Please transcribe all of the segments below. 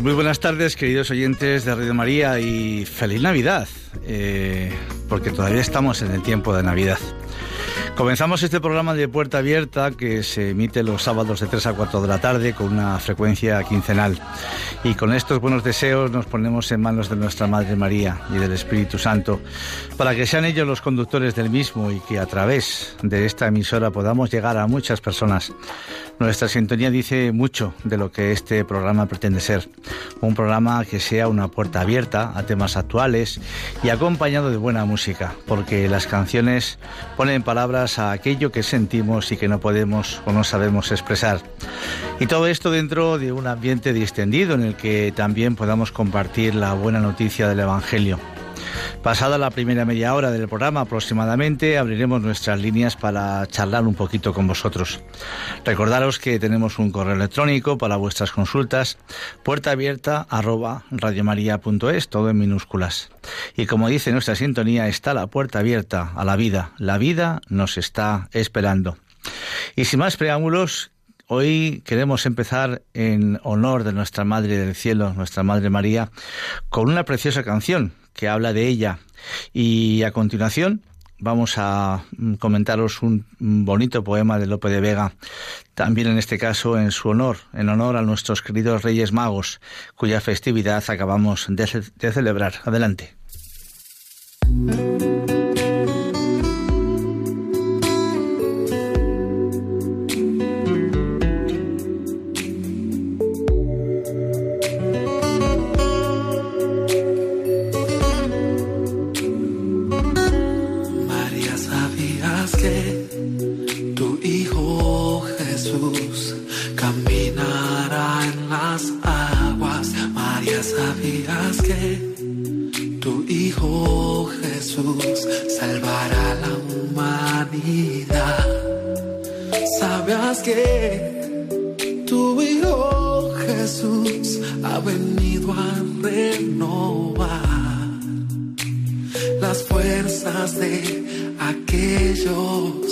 Pues muy buenas tardes, queridos oyentes de Radio María, y feliz Navidad, eh, porque todavía estamos en el tiempo de Navidad. Comenzamos este programa de Puerta Abierta que se emite los sábados de 3 a 4 de la tarde con una frecuencia quincenal. Y con estos buenos deseos nos ponemos en manos de nuestra Madre María y del Espíritu Santo para que sean ellos los conductores del mismo y que a través de esta emisora podamos llegar a muchas personas. Nuestra sintonía dice mucho de lo que este programa pretende ser. Un programa que sea una puerta abierta a temas actuales y acompañado de buena música, porque las canciones ponen palabras a aquello que sentimos y que no podemos o no sabemos expresar. Y todo esto dentro de un ambiente distendido en el que también podamos compartir la buena noticia del Evangelio. Pasada la primera media hora del programa aproximadamente, abriremos nuestras líneas para charlar un poquito con vosotros. Recordaros que tenemos un correo electrónico para vuestras consultas, puerta abierta todo en minúsculas. Y como dice nuestra sintonía, está la puerta abierta a la vida. La vida nos está esperando. Y sin más preámbulos, Hoy queremos empezar en honor de nuestra Madre del Cielo, nuestra Madre María, con una preciosa canción que habla de ella. Y a continuación vamos a mm, comentaros un bonito poema de Lope de Vega, también en este caso en su honor, en honor a nuestros queridos Reyes Magos, cuya festividad acabamos de, de celebrar. Adelante. Jesús salvará la humanidad. Sabes que tu Hijo Jesús ha venido a renovar las fuerzas de aquellos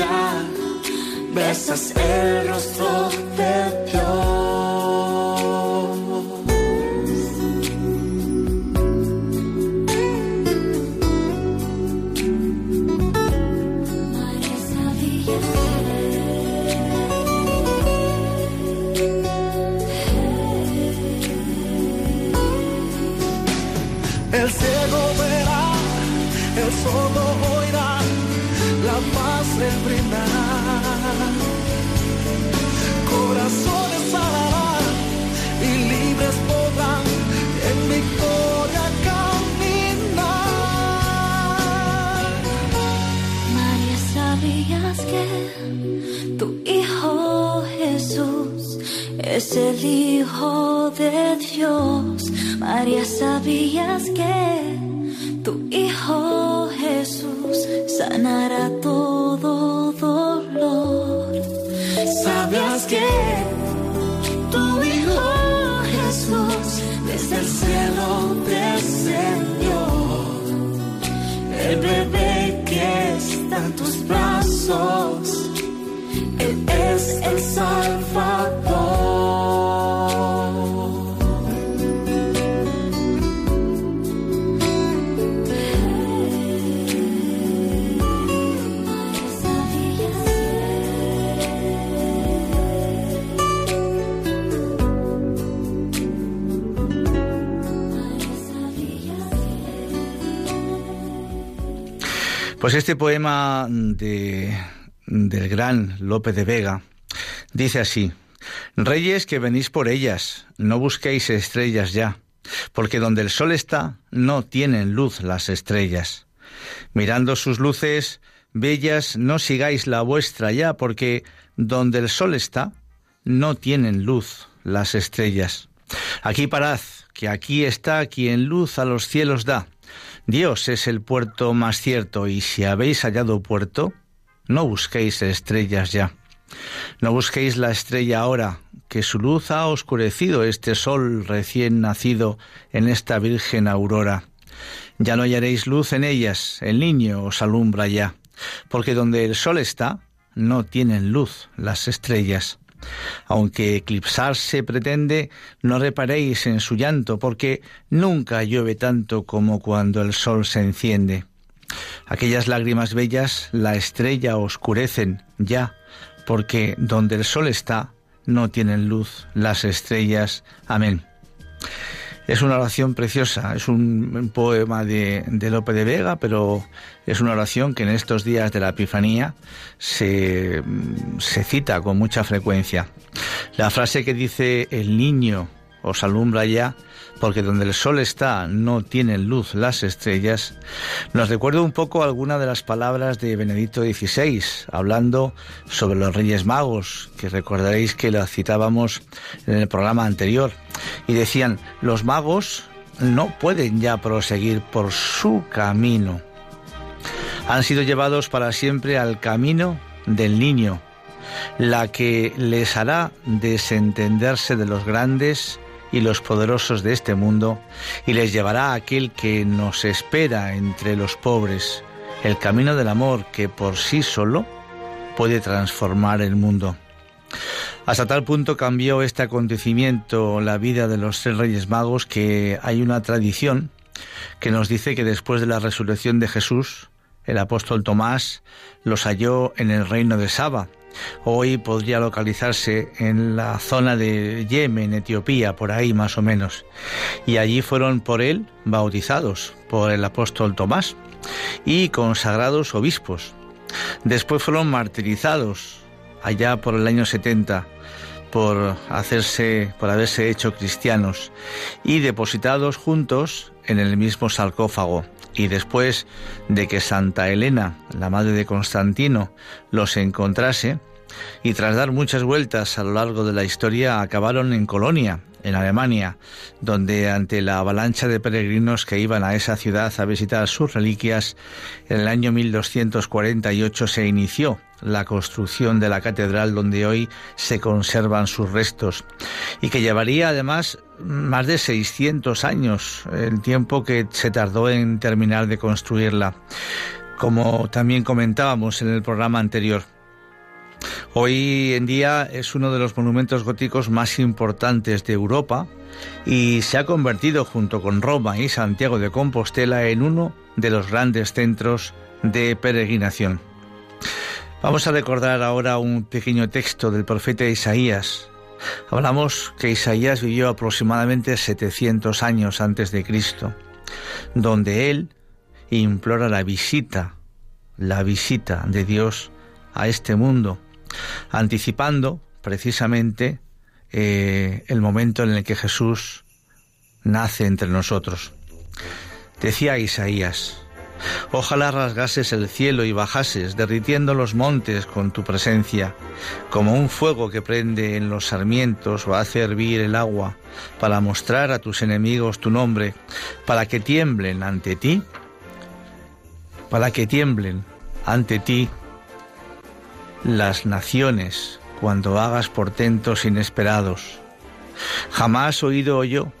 ya besas el rostro de Dios. El ciego verá, el sordo oirá la paz se brindará. Corazones sanarán y libres podrán en victoria caminar. María, ¿sabías que tu Hijo Jesús es el Hijo de Dios? María, ¿sabías que tu Hijo sanará todo dolor? ¿Sabías que tu Hijo Jesús desde el cielo descendió? El bebé que está en tus brazos, Él es el Salvador. Pues este poema de, del gran Lope de Vega dice así, Reyes que venís por ellas, no busquéis estrellas ya, porque donde el sol está, no tienen luz las estrellas. Mirando sus luces bellas, no sigáis la vuestra ya, porque donde el sol está, no tienen luz las estrellas. Aquí parad, que aquí está quien luz a los cielos da Dios es el puerto más cierto y si habéis hallado puerto, no busquéis estrellas ya. No busquéis la estrella ahora, que su luz ha oscurecido este sol recién nacido en esta virgen aurora. Ya no hallaréis luz en ellas, el niño os alumbra ya, porque donde el sol está, no tienen luz las estrellas. Aunque eclipsarse pretende, no reparéis en su llanto, porque nunca llueve tanto como cuando el sol se enciende. Aquellas lágrimas bellas la estrella oscurecen ya, porque donde el sol está, no tienen luz las estrellas. Amén. Es una oración preciosa, es un poema de, Lope de Vega, pero es una oración que en estos días de la Epifanía se, se cita con mucha frecuencia. La frase que dice el niño os alumbra ya porque donde el sol está no tienen luz las estrellas, nos recuerda un poco alguna de las palabras de Benedicto XVI, hablando sobre los Reyes Magos, que recordaréis que las citábamos en el programa anterior, y decían, los magos no pueden ya proseguir por su camino. Han sido llevados para siempre al camino del niño, la que les hará desentenderse de los grandes y los poderosos de este mundo, y les llevará a aquel que nos espera entre los pobres, el camino del amor que por sí solo puede transformar el mundo. Hasta tal punto cambió este acontecimiento la vida de los tres reyes magos que hay una tradición que nos dice que después de la resurrección de Jesús, el apóstol Tomás los halló en el reino de Saba, Hoy podría localizarse en la zona de Yemen, Etiopía, por ahí más o menos. Y allí fueron por él bautizados por el apóstol Tomás y consagrados obispos. Después fueron martirizados allá por el año 70 por hacerse por haberse hecho cristianos y depositados juntos en el mismo sarcófago y después de que Santa Elena, la madre de Constantino, los encontrase, y tras dar muchas vueltas a lo largo de la historia acabaron en Colonia, en Alemania, donde ante la avalancha de peregrinos que iban a esa ciudad a visitar sus reliquias, en el año 1248 se inició la construcción de la catedral donde hoy se conservan sus restos y que llevaría además más de 600 años el tiempo que se tardó en terminar de construirla, como también comentábamos en el programa anterior. Hoy en día es uno de los monumentos góticos más importantes de Europa y se ha convertido junto con Roma y Santiago de Compostela en uno de los grandes centros de peregrinación. Vamos a recordar ahora un pequeño texto del profeta Isaías. Hablamos que Isaías vivió aproximadamente 700 años antes de Cristo. donde él implora la visita, la visita de Dios a este mundo, anticipando precisamente eh, el momento en el que Jesús nace entre nosotros. Decía Isaías, Ojalá rasgases el cielo y bajases, derritiendo los montes con tu presencia, como un fuego que prende en los sarmientos o hace hervir el agua, para mostrar a tus enemigos tu nombre, para que tiemblen ante ti, para que tiemblen ante ti las naciones cuando hagas portentos inesperados. Jamás oído yo,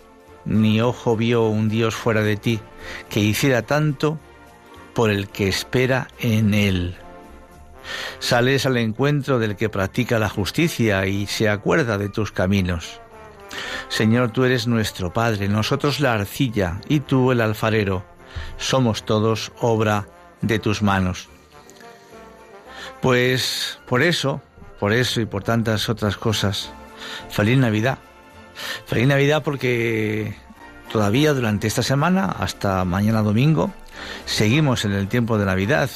ni ojo vio un Dios fuera de ti, que hiciera tanto por el que espera en él. Sales al encuentro del que practica la justicia y se acuerda de tus caminos. Señor, tú eres nuestro Padre, nosotros la arcilla y tú el alfarero. Somos todos obra de tus manos. Pues por eso, por eso y por tantas otras cosas, feliz Navidad. Feliz Navidad porque todavía durante esta semana, hasta mañana domingo, seguimos en el tiempo de Navidad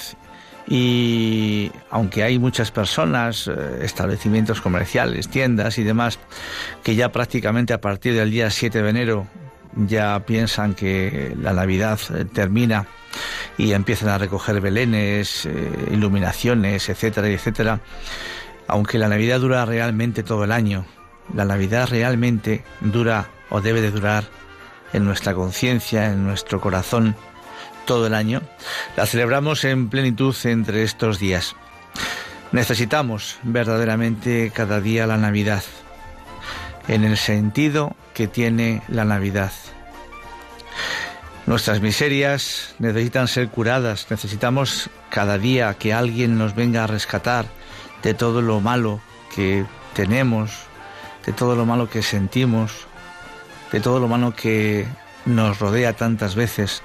y aunque hay muchas personas, eh, establecimientos comerciales, tiendas y demás, que ya prácticamente a partir del día 7 de enero ya piensan que la Navidad eh, termina y empiezan a recoger belenes, eh, iluminaciones, etcétera, etcétera, aunque la Navidad dura realmente todo el año, la Navidad realmente dura o debe de durar en nuestra conciencia, en nuestro corazón, todo el año, la celebramos en plenitud entre estos días. Necesitamos verdaderamente cada día la Navidad, en el sentido que tiene la Navidad. Nuestras miserias necesitan ser curadas, necesitamos cada día que alguien nos venga a rescatar de todo lo malo que tenemos, de todo lo malo que sentimos, de todo lo malo que nos rodea tantas veces.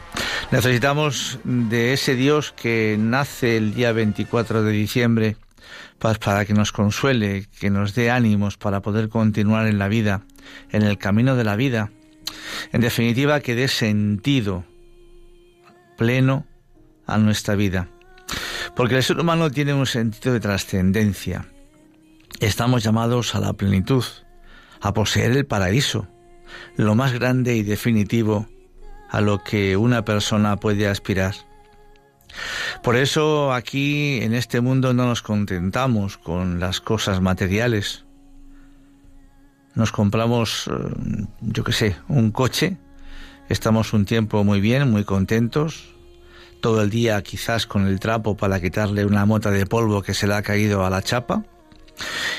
Necesitamos de ese Dios que nace el día 24 de diciembre para que nos consuele, que nos dé ánimos para poder continuar en la vida, en el camino de la vida. En definitiva, que dé sentido pleno a nuestra vida. Porque el ser humano tiene un sentido de trascendencia. Estamos llamados a la plenitud, a poseer el paraíso, lo más grande y definitivo a lo que una persona puede aspirar. Por eso aquí en este mundo no nos contentamos con las cosas materiales. Nos compramos, eh, yo qué sé, un coche, estamos un tiempo muy bien, muy contentos, todo el día quizás con el trapo para quitarle una mota de polvo que se le ha caído a la chapa,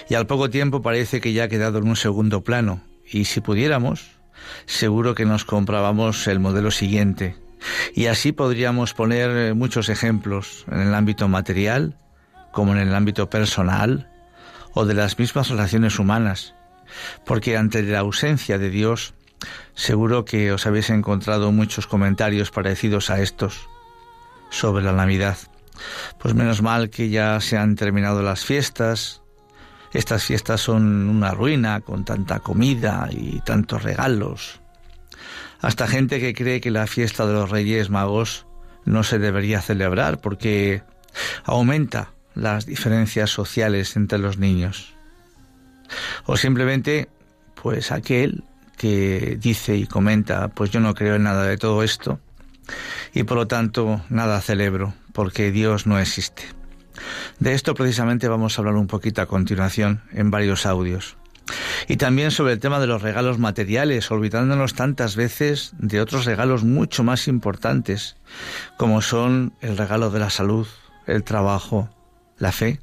y al poco tiempo parece que ya ha quedado en un segundo plano, y si pudiéramos, seguro que nos comprábamos el modelo siguiente. Y así podríamos poner eh, muchos ejemplos en el ámbito material, como en el ámbito personal, o de las mismas relaciones humanas, porque ante la ausencia de Dios, seguro que os habéis encontrado muchos comentarios parecidos a estos sobre la Navidad. Pues menos mal que ya se han terminado las fiestas, estas fiestas son una ruina con tanta comida y tantos regalos. Hasta gente que cree que la fiesta de los Reyes Magos no se debería celebrar porque aumenta las diferencias sociales entre los niños. O simplemente, pues aquel que dice y comenta, pues yo no creo en nada de todo esto y por lo tanto nada celebro porque Dios no existe. De esto precisamente vamos a hablar un poquito a continuación en varios audios. Y también sobre el tema de los regalos materiales, olvidándonos tantas veces de otros regalos mucho más importantes, como son el regalo de la salud, el trabajo, la fe,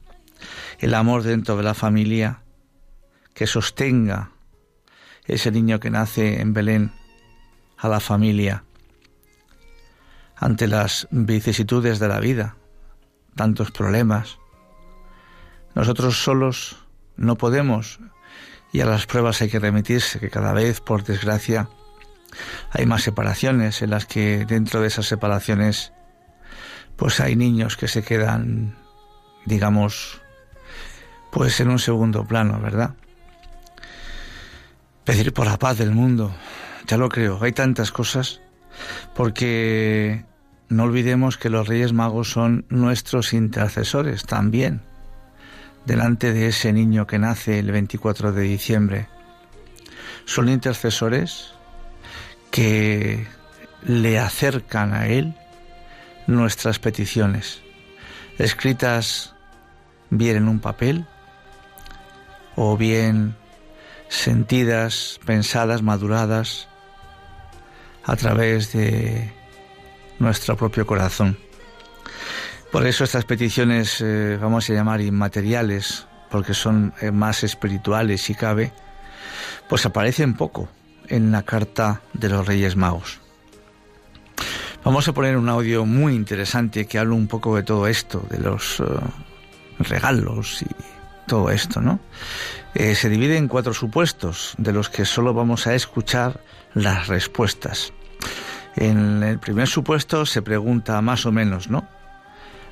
el amor dentro de la familia, que sostenga ese niño que nace en Belén a la familia ante las vicisitudes de la vida, tantos problemas. Nosotros solos no podemos y a las pruebas hay que remitirse, que cada vez, por desgracia, hay más separaciones en las que dentro de esas separaciones pues hay niños que se quedan, digamos, pues en un segundo plano, ¿verdad? Pedir por la paz del mundo, ya lo creo, hay tantas cosas, porque no olvidemos que los Reyes Magos son nuestros intercesores también, delante de ese niño que nace el 24 de diciembre. Son intercesores que le acercan a Él nuestras peticiones, escritas bien en un papel o bien sentidas, pensadas, maduradas a través de nuestro propio corazón. Por eso estas peticiones eh, vamos a llamar inmateriales, porque son eh, más espirituales si cabe, pues aparecen poco en la carta de los Reyes Magos. Vamos a poner un audio muy interesante que habla un poco de todo esto, de los eh, regalos y todo esto, ¿no? Se divide en cuatro supuestos, de los que solo vamos a escuchar las respuestas. En el primer supuesto se pregunta más o menos, ¿no?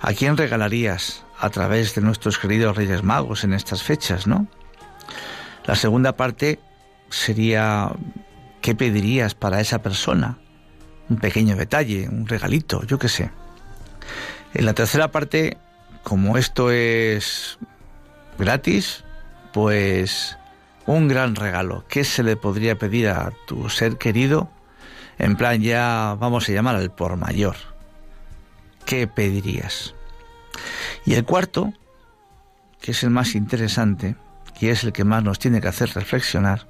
¿A quién regalarías a través de nuestros queridos Reyes Magos en estas fechas, ¿no? La segunda parte sería ¿qué pedirías para esa persona? Un pequeño detalle, un regalito, yo qué sé. En la tercera parte, como esto es gratis, pues un gran regalo. ¿Qué se le podría pedir a tu ser querido? En plan, ya vamos a llamar al por mayor. ¿Qué pedirías? Y el cuarto, que es el más interesante y es el que más nos tiene que hacer reflexionar,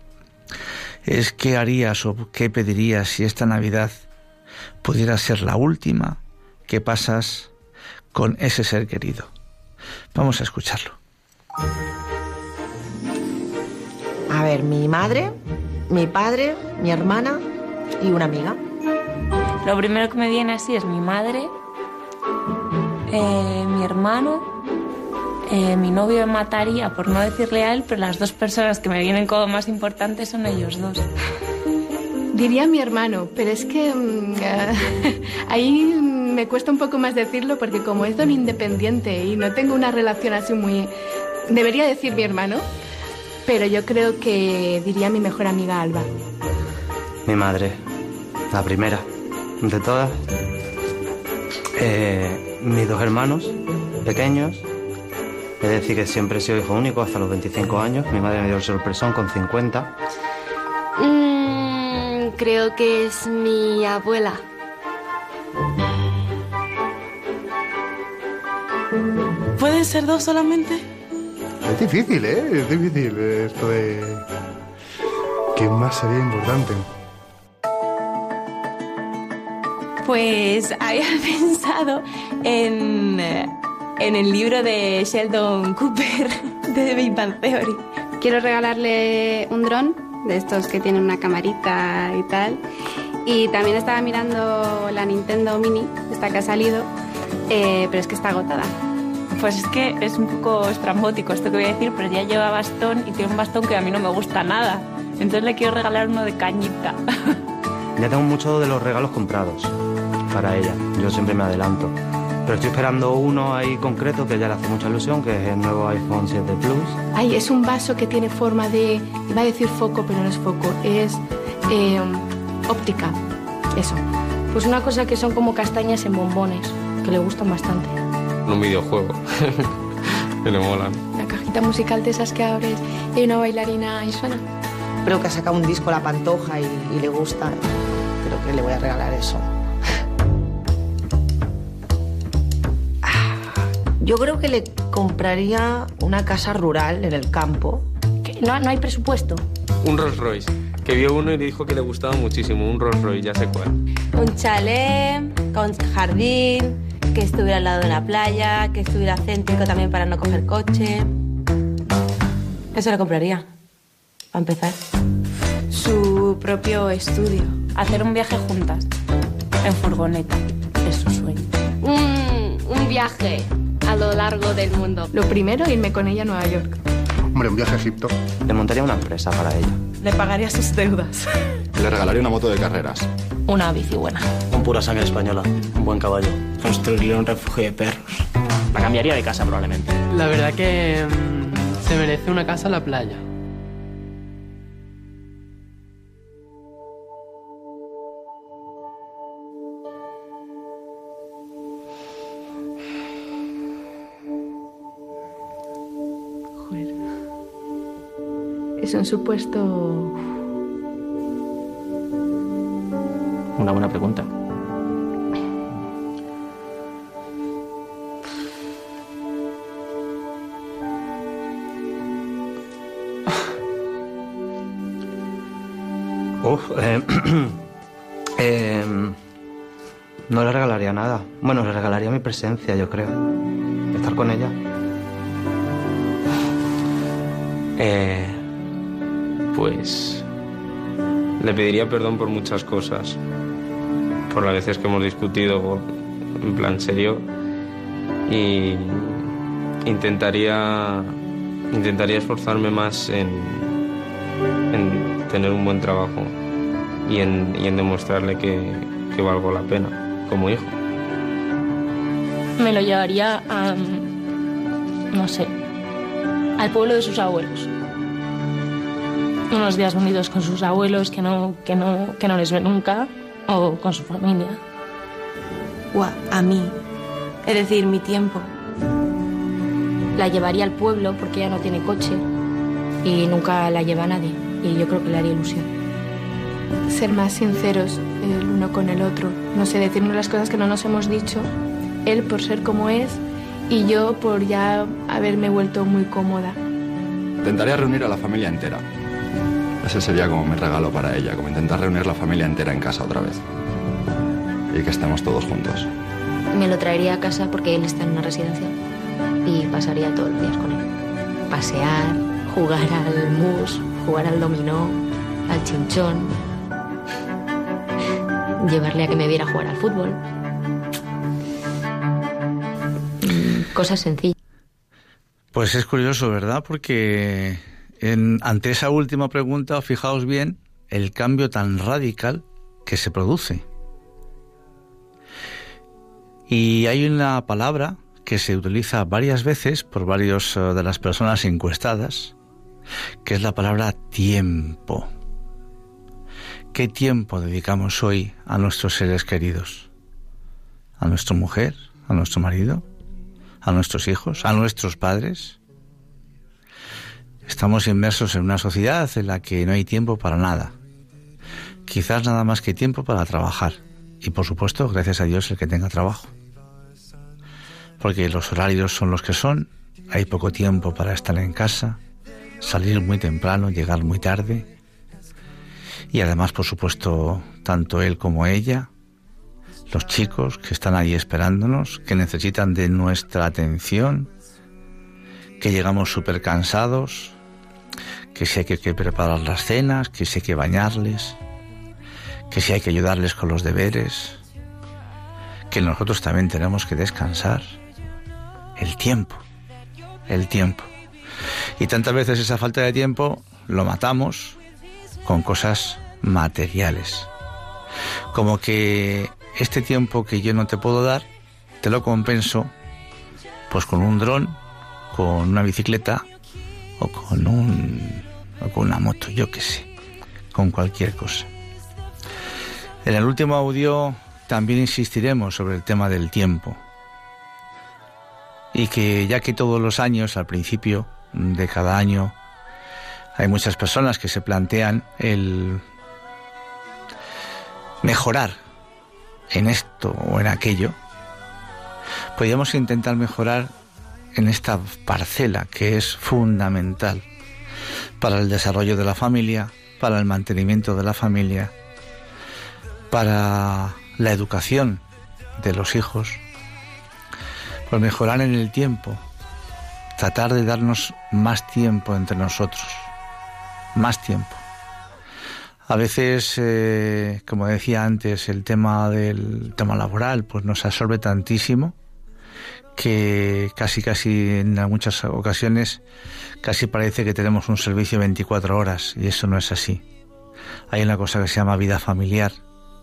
es qué harías o qué pedirías si esta Navidad pudiera ser la última que pasas con ese ser querido. Vamos a escucharlo. A ver, mi madre, mi padre, mi hermana y una amiga. Lo primero que me viene así es mi madre, eh, mi hermano, eh, mi novio me mataría por no decirle a él, pero las dos personas que me vienen como más importantes son ellos dos. Diría mi hermano, pero es que mm, ahí me cuesta un poco más decirlo porque como es don independiente y no tengo una relación así muy... Debería decir mi hermano, pero yo creo que diría mi mejor amiga Alba. Mi madre, la primera de todas. Eh, mis dos hermanos pequeños. Es decir, que siempre he sido hijo único hasta los 25 años. Mi madre me dio el sorpresón con 50. Mm, creo que es mi abuela. ¿Pueden ser dos solamente? Es difícil, ¿eh? Es difícil esto de... ¿Qué más sería importante? Pues había pensado en, en el libro de Sheldon Cooper de The Big Bang Theory. Quiero regalarle un dron de estos que tienen una camarita y tal. Y también estaba mirando la Nintendo Mini, esta que ha salido, eh, pero es que está agotada. Pues es que es un poco estrambótico esto que voy a decir, pero ya lleva bastón y tiene un bastón que a mí no me gusta nada. Entonces le quiero regalar uno de cañita. Ya tengo muchos de los regalos comprados para ella. Yo siempre me adelanto. Pero estoy esperando uno ahí concreto que ya le hace mucha ilusión, que es el nuevo iPhone 7 Plus. Ay, es un vaso que tiene forma de... Iba a decir foco, pero no es foco. Es eh, óptica. Eso. Pues una cosa que son como castañas en bombones, que le gustan bastante. Un videojuego. que le molan. Una cajita musical de esas que abres y hay una bailarina y suena. Creo que ha sacado un disco La Pantoja y, y le gusta. Creo que le voy a regalar eso. Yo creo que le compraría una casa rural en el campo. No, no hay presupuesto. Un Rolls Royce. Que vio uno y le dijo que le gustaba muchísimo. Un Rolls Royce, ya sé cuál. Un chalet con jardín, que estuviera al lado de la playa, que estuviera céntrico también para no coger coche. Eso lo compraría, para empezar. Su propio estudio. Hacer un viaje juntas, en furgoneta. Es su sueño. Un, un viaje a lo largo del mundo. Lo primero, irme con ella a Nueva York. Hombre, un viaje a Egipto. Le montaría una empresa para ella. Le pagaría sus deudas. Le regalaría una moto de carreras. Una bici buena. Con pura sangre española. Un buen caballo. Construirle un refugio de perros. La cambiaría de casa probablemente. La verdad que mm, se merece una casa en la playa. Es un supuesto... Una buena pregunta. Uf, eh, eh, no le regalaría nada. Bueno, le regalaría mi presencia, yo creo. Estar con ella. Eh, pues le pediría perdón por muchas cosas. Por las veces que hemos discutido en plan serio. Y intentaría, intentaría esforzarme más en, en tener un buen trabajo y en, y en demostrarle que, que valgo la pena como hijo. Me lo llevaría a. no sé. al pueblo de sus abuelos. Unos días unidos con sus abuelos que no, que no, que no les ve nunca o con su familia. Guau, a mí. Es decir, mi tiempo. La llevaría al pueblo porque ella no tiene coche y nunca la lleva nadie. Y yo creo que le haría ilusión. Ser más sinceros el uno con el otro. No sé, decirnos las cosas que no nos hemos dicho. Él por ser como es y yo por ya haberme vuelto muy cómoda. Intentaría reunir a la familia entera. Ese sería como mi regalo para ella, como intentar reunir la familia entera en casa otra vez. Y que estemos todos juntos. Me lo traería a casa porque él está en una residencia y pasaría todos los días con él. Pasear, jugar al mus, jugar al dominó, al chinchón, llevarle a que me viera jugar al fútbol. Cosas sencillas. Pues es curioso, ¿verdad? Porque en- ante esa última pregunta, fijaos bien el cambio tan radical que se produce. Y hay una palabra que se utiliza varias veces por varios eh, de las personas encuestadas, que es la palabra tiempo. ¿Qué tiempo dedicamos hoy a nuestros seres queridos? ¿A nuestra mujer? ¿A nuestro marido? ¿A nuestros hijos? ¿A nuestros padres? Estamos inmersos en una sociedad en la que no hay tiempo para nada. Quizás nada más que tiempo para trabajar. Y por supuesto, gracias a Dios, el que tenga trabajo. Porque los horarios son los que son, hay poco tiempo para estar en casa, salir muy temprano, llegar muy tarde. Y además, por supuesto, tanto él como ella, los chicos que están ahí esperándonos, que necesitan de nuestra atención, que llegamos súper cansados, que si hay que, preparar las cenas, que si hay que bañarles, que si hay que ayudarles con los deberes, que nosotros también tenemos que descansar. El tiempo, el tiempo. Y tantas veces esa falta de tiempo lo matamos con cosas materiales. Como que este tiempo que yo no te puedo dar, te lo compenso pues con un dron, con una bicicleta o con un con una moto, yo qué sé, con cualquier cosa. En el último audio también insistiremos sobre el tema del tiempo. Y que ya que todos los años, al principio de cada año, hay muchas personas que se plantean el mejorar en esto o en aquello, podríamos intentar mejorar en esta parcela que es fundamental para el desarrollo de la familia, para el mantenimiento de la familia, para la educación de los hijos, por mejorar en el tiempo, tratar de darnos más tiempo entre nosotros, más tiempo. A veces, eh, como decía antes, el tema del tema laboral pues nos absorbe tantísimo que casi casi en muchas ocasiones casi parece que tenemos un servicio 24 horas y eso no es así. Hay una cosa que se llama vida familiar,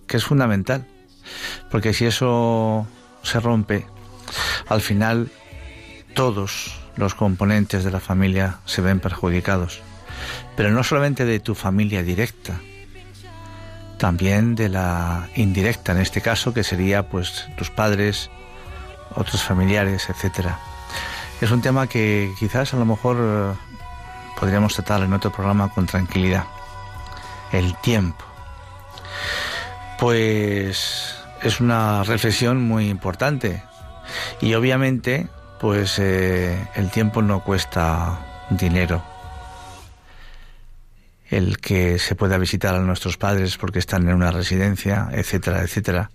que es fundamental, porque si eso se rompe, al final todos los componentes de la familia se ven perjudicados, pero no solamente de tu familia directa, también de la indirecta en este caso, que sería pues tus padres, otros familiares, etcétera. Es un tema que quizás a lo mejor eh, podríamos tratar en otro programa con tranquilidad. El tiempo. Pues es una reflexión muy importante. Y obviamente, pues eh, el tiempo no cuesta dinero. El que se pueda visitar a nuestros padres porque están en una residencia, etcétera, etcétera,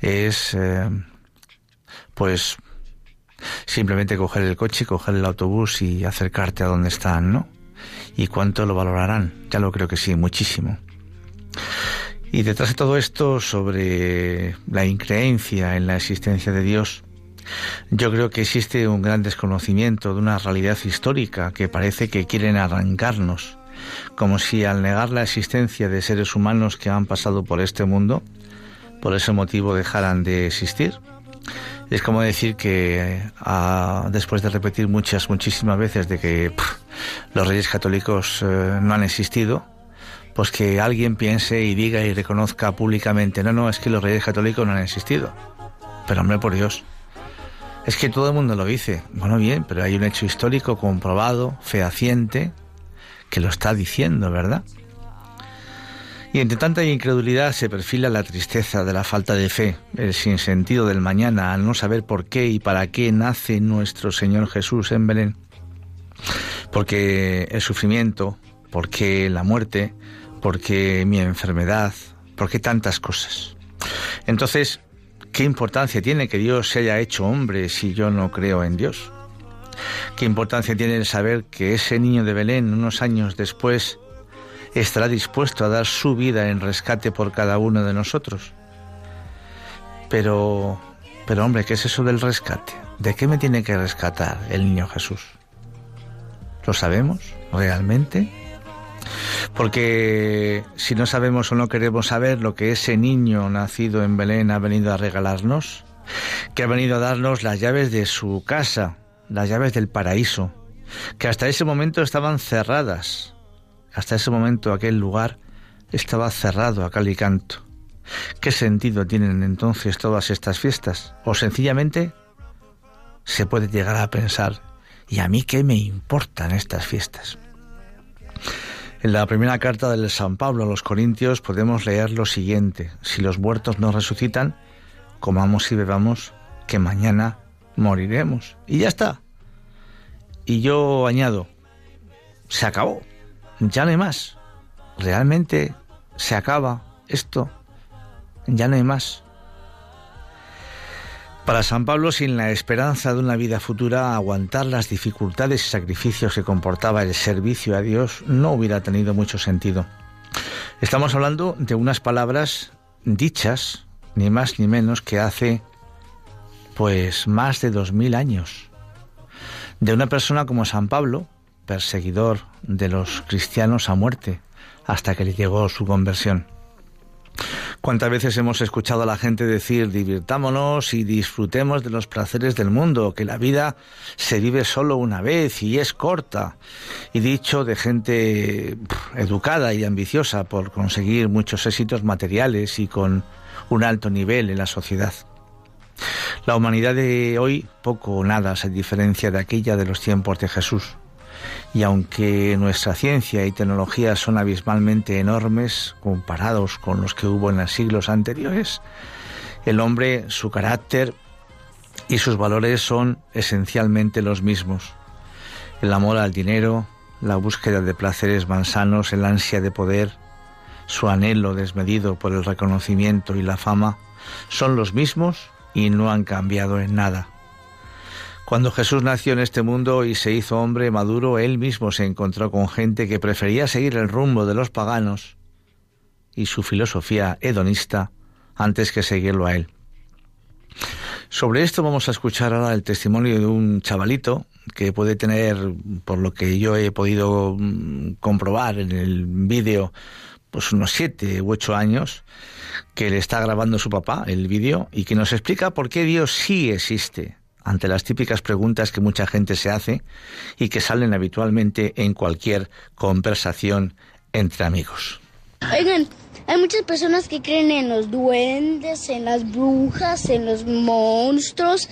es eh, pues simplemente coger el coche, coger el autobús y acercarte a donde están, ¿no? ¿Y cuánto lo valorarán? Ya lo creo que sí, muchísimo. Y detrás de todo esto, sobre la increencia en la existencia de Dios, yo creo que existe un gran desconocimiento de una realidad histórica que parece que quieren arrancarnos, como si al negar la existencia de seres humanos que han pasado por este mundo, por ese motivo dejaran de existir. Es como decir que ah, después de repetir muchas, muchísimas veces de que los reyes católicos eh, no han existido, pues que alguien piense y diga y reconozca públicamente, no, no, es que los reyes católicos no han existido. Pero hombre, por Dios, es que todo el mundo lo dice. Bueno, bien, pero hay un hecho histórico comprobado, fehaciente, que lo está diciendo, ¿verdad? Y entre tanta incredulidad se perfila la tristeza de la falta de fe, el sinsentido del mañana, al no saber por qué y para qué nace nuestro Señor Jesús en Belén. Porque el sufrimiento, porque la muerte, porque mi enfermedad, porque tantas cosas. Entonces, ¿qué importancia tiene que Dios se haya hecho hombre si yo no creo en Dios? ¿Qué importancia tiene el saber que ese niño de Belén, unos años después, estará dispuesto a dar su vida en rescate por cada uno de nosotros. Pero, pero hombre, ¿qué es eso del rescate? ¿De qué me tiene que rescatar el niño Jesús? ¿Lo sabemos realmente? Porque si no sabemos o no queremos saber lo que ese niño nacido en Belén ha venido a regalarnos, que ha venido a darnos las llaves de su casa, las llaves del paraíso, que hasta ese momento estaban cerradas, hasta ese momento aquel lugar estaba cerrado a cal y canto. ¿Qué sentido tienen entonces todas estas fiestas? O sencillamente se puede llegar a pensar, ¿y a mí qué me importan estas fiestas? En la primera carta del San Pablo a los Corintios podemos leer lo siguiente, si los muertos no resucitan, comamos y bebamos, que mañana moriremos. Y ya está. Y yo añado, se acabó ya no hay más. Realmente se acaba esto, ya no hay más. Para San Pablo, sin la esperanza de una vida futura, aguantar las dificultades y sacrificios que comportaba el servicio a Dios no hubiera tenido mucho sentido. Estamos hablando de unas palabras dichas, ni más ni menos, que hace pues más de dos mil años. De una persona como San Pablo, perseguidor de los cristianos a muerte, hasta que le llegó su conversión. ¿Cuántas veces hemos escuchado a la gente decir divirtámonos y disfrutemos de los placeres del mundo, que la vida se vive solo una vez y es corta? Y dicho de gente educada y ambiciosa por conseguir muchos éxitos materiales y con un alto nivel en la sociedad. La humanidad de hoy poco o nada se diferencia de aquella de los tiempos de Jesús. Y aunque nuestra ciencia y tecnología son abismalmente enormes comparados con los que hubo en los siglos anteriores, el hombre, su carácter y sus valores son esencialmente los mismos. El amor al dinero, la búsqueda de placeres mansanos, el ansia de poder, su anhelo desmedido por el reconocimiento y la fama, son los mismos y no han cambiado en nada. Cuando Jesús nació en este mundo y se hizo hombre maduro, él mismo se encontró con gente que prefería seguir el rumbo de los paganos y su filosofía hedonista antes que seguirlo a él. Sobre esto vamos a escuchar ahora el testimonio de un chavalito que puede tener, por lo que yo he podido mm, comprobar en el vídeo, pues unos siete u ocho años, que le está grabando su papá el vídeo y que nos explica por qué Dios sí existe ante las típicas preguntas que mucha gente se hace y que salen habitualmente en cualquier conversación entre amigos. Oigan, hay muchas personas que creen en los duendes, en las brujas, en los monstruos,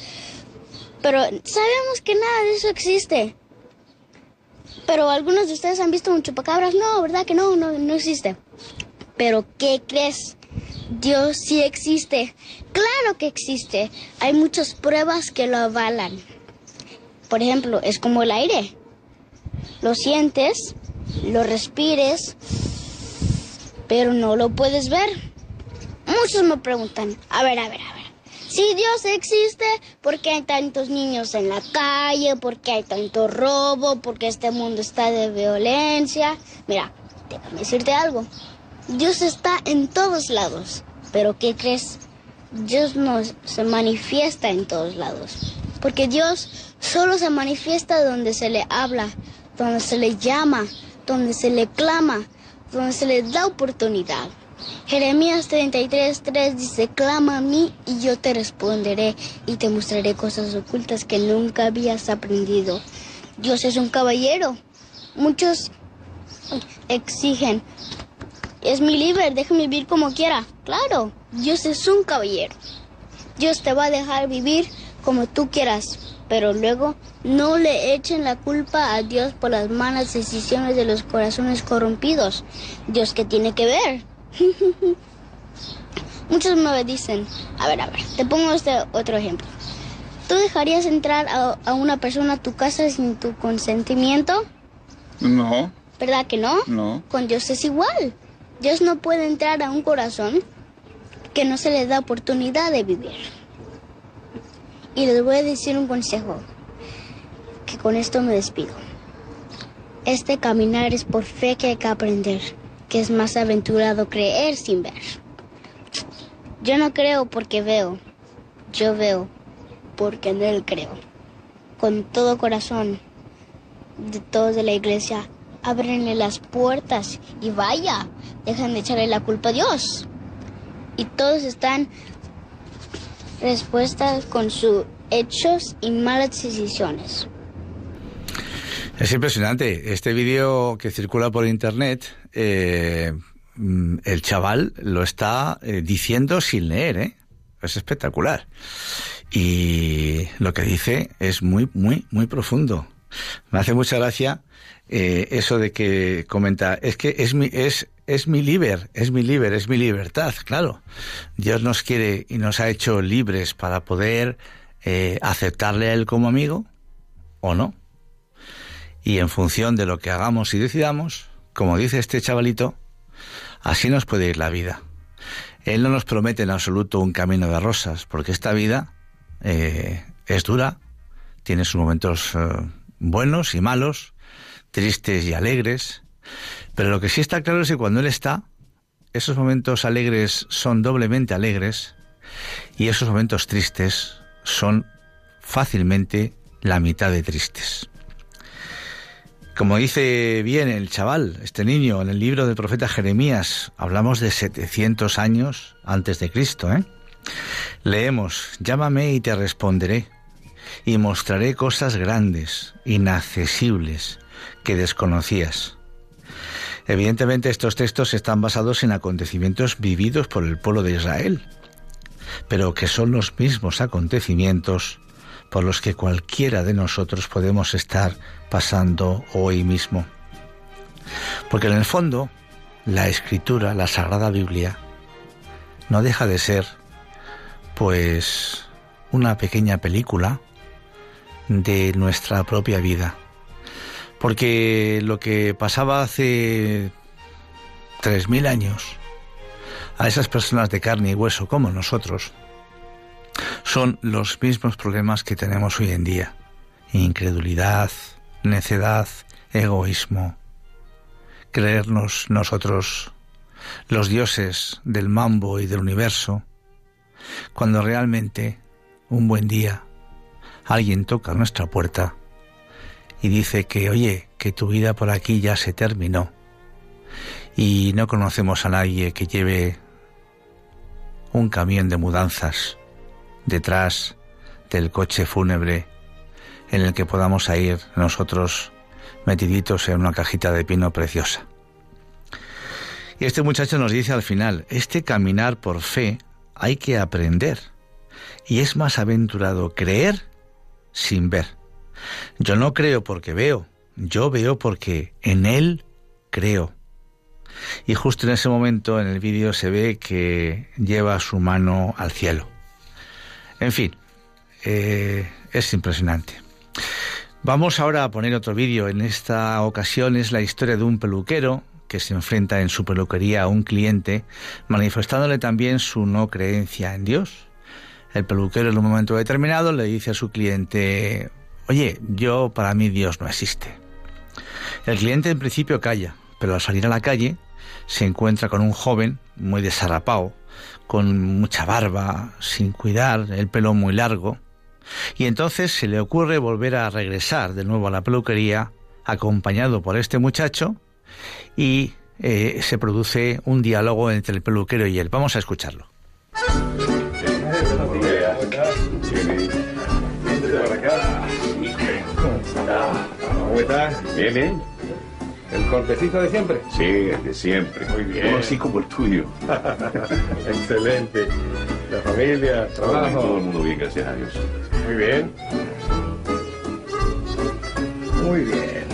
pero sabemos que nada de eso existe. Pero algunos de ustedes han visto un chupacabras. No, ¿verdad que no? No, no existe. Pero ¿qué crees? Dios sí existe. Claro que existe. Hay muchas pruebas que lo avalan. Por ejemplo, es como el aire. Lo sientes, lo respires, pero no lo puedes ver. Muchos me preguntan, a ver, a ver, a ver. Si Dios existe, ¿por qué hay tantos niños en la calle? ¿Por qué hay tanto robo? ¿Por qué este mundo está de violencia? Mira, déjame decirte algo. Dios está en todos lados. Pero ¿qué crees? Dios no se manifiesta en todos lados. Porque Dios solo se manifiesta donde se le habla, donde se le llama, donde se le clama, donde se le da oportunidad. Jeremías 33, 3 dice, clama a mí y yo te responderé y te mostraré cosas ocultas que nunca habías aprendido. Dios es un caballero. Muchos exigen, es mi libre, déjame vivir como quiera. Claro, Dios es un caballero. Dios te va a dejar vivir como tú quieras, pero luego no le echen la culpa a Dios por las malas decisiones de los corazones corrompidos. Dios, ¿qué tiene que ver? Muchos me dicen, a ver, a ver, te pongo este otro ejemplo. ¿Tú dejarías entrar a, a una persona a tu casa sin tu consentimiento? No, ¿Verdad que no? no. Con Dios es igual. Dios no puede entrar a un corazón que no se le da oportunidad de vivir. Y les voy a decir un consejo, que con esto me despido. Este caminar es por fe que hay que aprender, que es más aventurado creer sin ver. Yo no creo porque veo, yo veo porque en Él creo. Con todo corazón, de todos de la iglesia, ábrenle las puertas y vaya, dejan de echarle la culpa a Dios. Y todos están respuestas con sus hechos y malas decisiones. Es impresionante. Este vídeo que circula por internet, eh, mm, el chaval lo está eh, diciendo sin leer, ¿eh? Es espectacular. Y lo que dice es muy, muy, muy profundo. Me hace mucha gracia eh, eso de que comenta, es que es mi, es, es mi liber, es mi liber, es mi libertad, claro. Dios nos quiere y nos ha hecho libres para poder eh, aceptarle a Él como amigo o no. Y en función de lo que hagamos y decidamos, como dice este chavalito, así nos puede ir la vida. Él no nos promete en absoluto un camino de rosas, porque esta vida eh, es dura, tiene sus momentos buenos y malos, tristes y alegres, pero lo que sí está claro es que cuando Él está, esos momentos alegres son doblemente alegres y esos momentos tristes son fácilmente la mitad de tristes. Como dice bien el chaval, este niño, en el libro del profeta Jeremías, hablamos de 700 años antes de Cristo, ¿eh? Leemos, llámame y te responderé, y mostraré cosas grandes, inaccesibles, que desconocías. Evidentemente estos textos están basados en acontecimientos vividos por el pueblo de Israel, pero que son los mismos acontecimientos por los que cualquiera de nosotros podemos estar pasando hoy mismo. Porque en el fondo, la escritura, la Sagrada Biblia, no deja de ser, pues, una pequeña película de nuestra propia vida. Porque lo que pasaba hace tres mil años a esas personas de carne y hueso como nosotros, son los mismos problemas que tenemos hoy en día. Incredulidad, necedad, egoísmo, creernos nosotros los dioses del mambo y del universo, cuando realmente un buen día alguien toca nuestra puerta y dice que, oye, que tu vida por aquí ya se terminó y no conocemos a nadie que lleve un camión de mudanzas detrás del coche fúnebre en el que podamos ir nosotros metiditos en una cajita de pino preciosa. Y este muchacho nos dice al final, este caminar por fe hay que aprender. Y es más aventurado creer sin ver. Yo no creo porque veo, yo veo porque en Él creo. Y justo en ese momento en el vídeo se ve que lleva su mano al cielo. En fin, eh, es impresionante. Vamos ahora a poner otro vídeo. En esta ocasión es la historia de un peluquero que se enfrenta en su peluquería a un cliente, manifestándole también su no creencia en Dios. El peluquero en un momento determinado le dice a su cliente, oye, yo para mí Dios no existe. El cliente en principio calla, pero al salir a la calle se encuentra con un joven muy desarrapado, con mucha barba, sin cuidar, el pelo muy largo, y entonces se le ocurre volver a regresar de nuevo a la peluquería, acompañado por este muchacho, y eh, se produce un diálogo entre el peluquero y él. Vamos a escucharlo. ¿Cómo estás? Bien, bien. ¿El cortecito de siempre? Sí, el de siempre. Muy bien. Así como el tuyo. Excelente. La familia, Todo, trabajo. todo el mundo bien, gracias a Dios. Muy bien. Muy bien.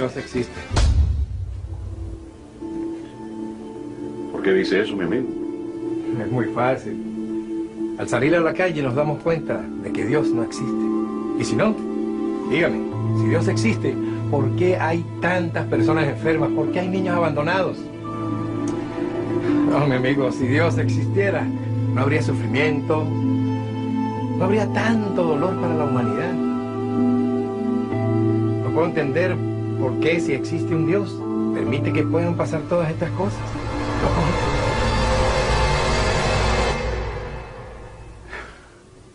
Dios existe. ¿Por qué dice eso, mi amigo? Es muy fácil. Al salir a la calle nos damos cuenta de que Dios no existe. Y si no, dígame, si Dios existe, ¿por qué hay tantas personas enfermas? ¿Por qué hay niños abandonados? No, mi amigo, si Dios existiera, no habría sufrimiento, no habría tanto dolor para la humanidad. No puedo entender por qué si existe un Dios, permite que puedan pasar todas estas cosas.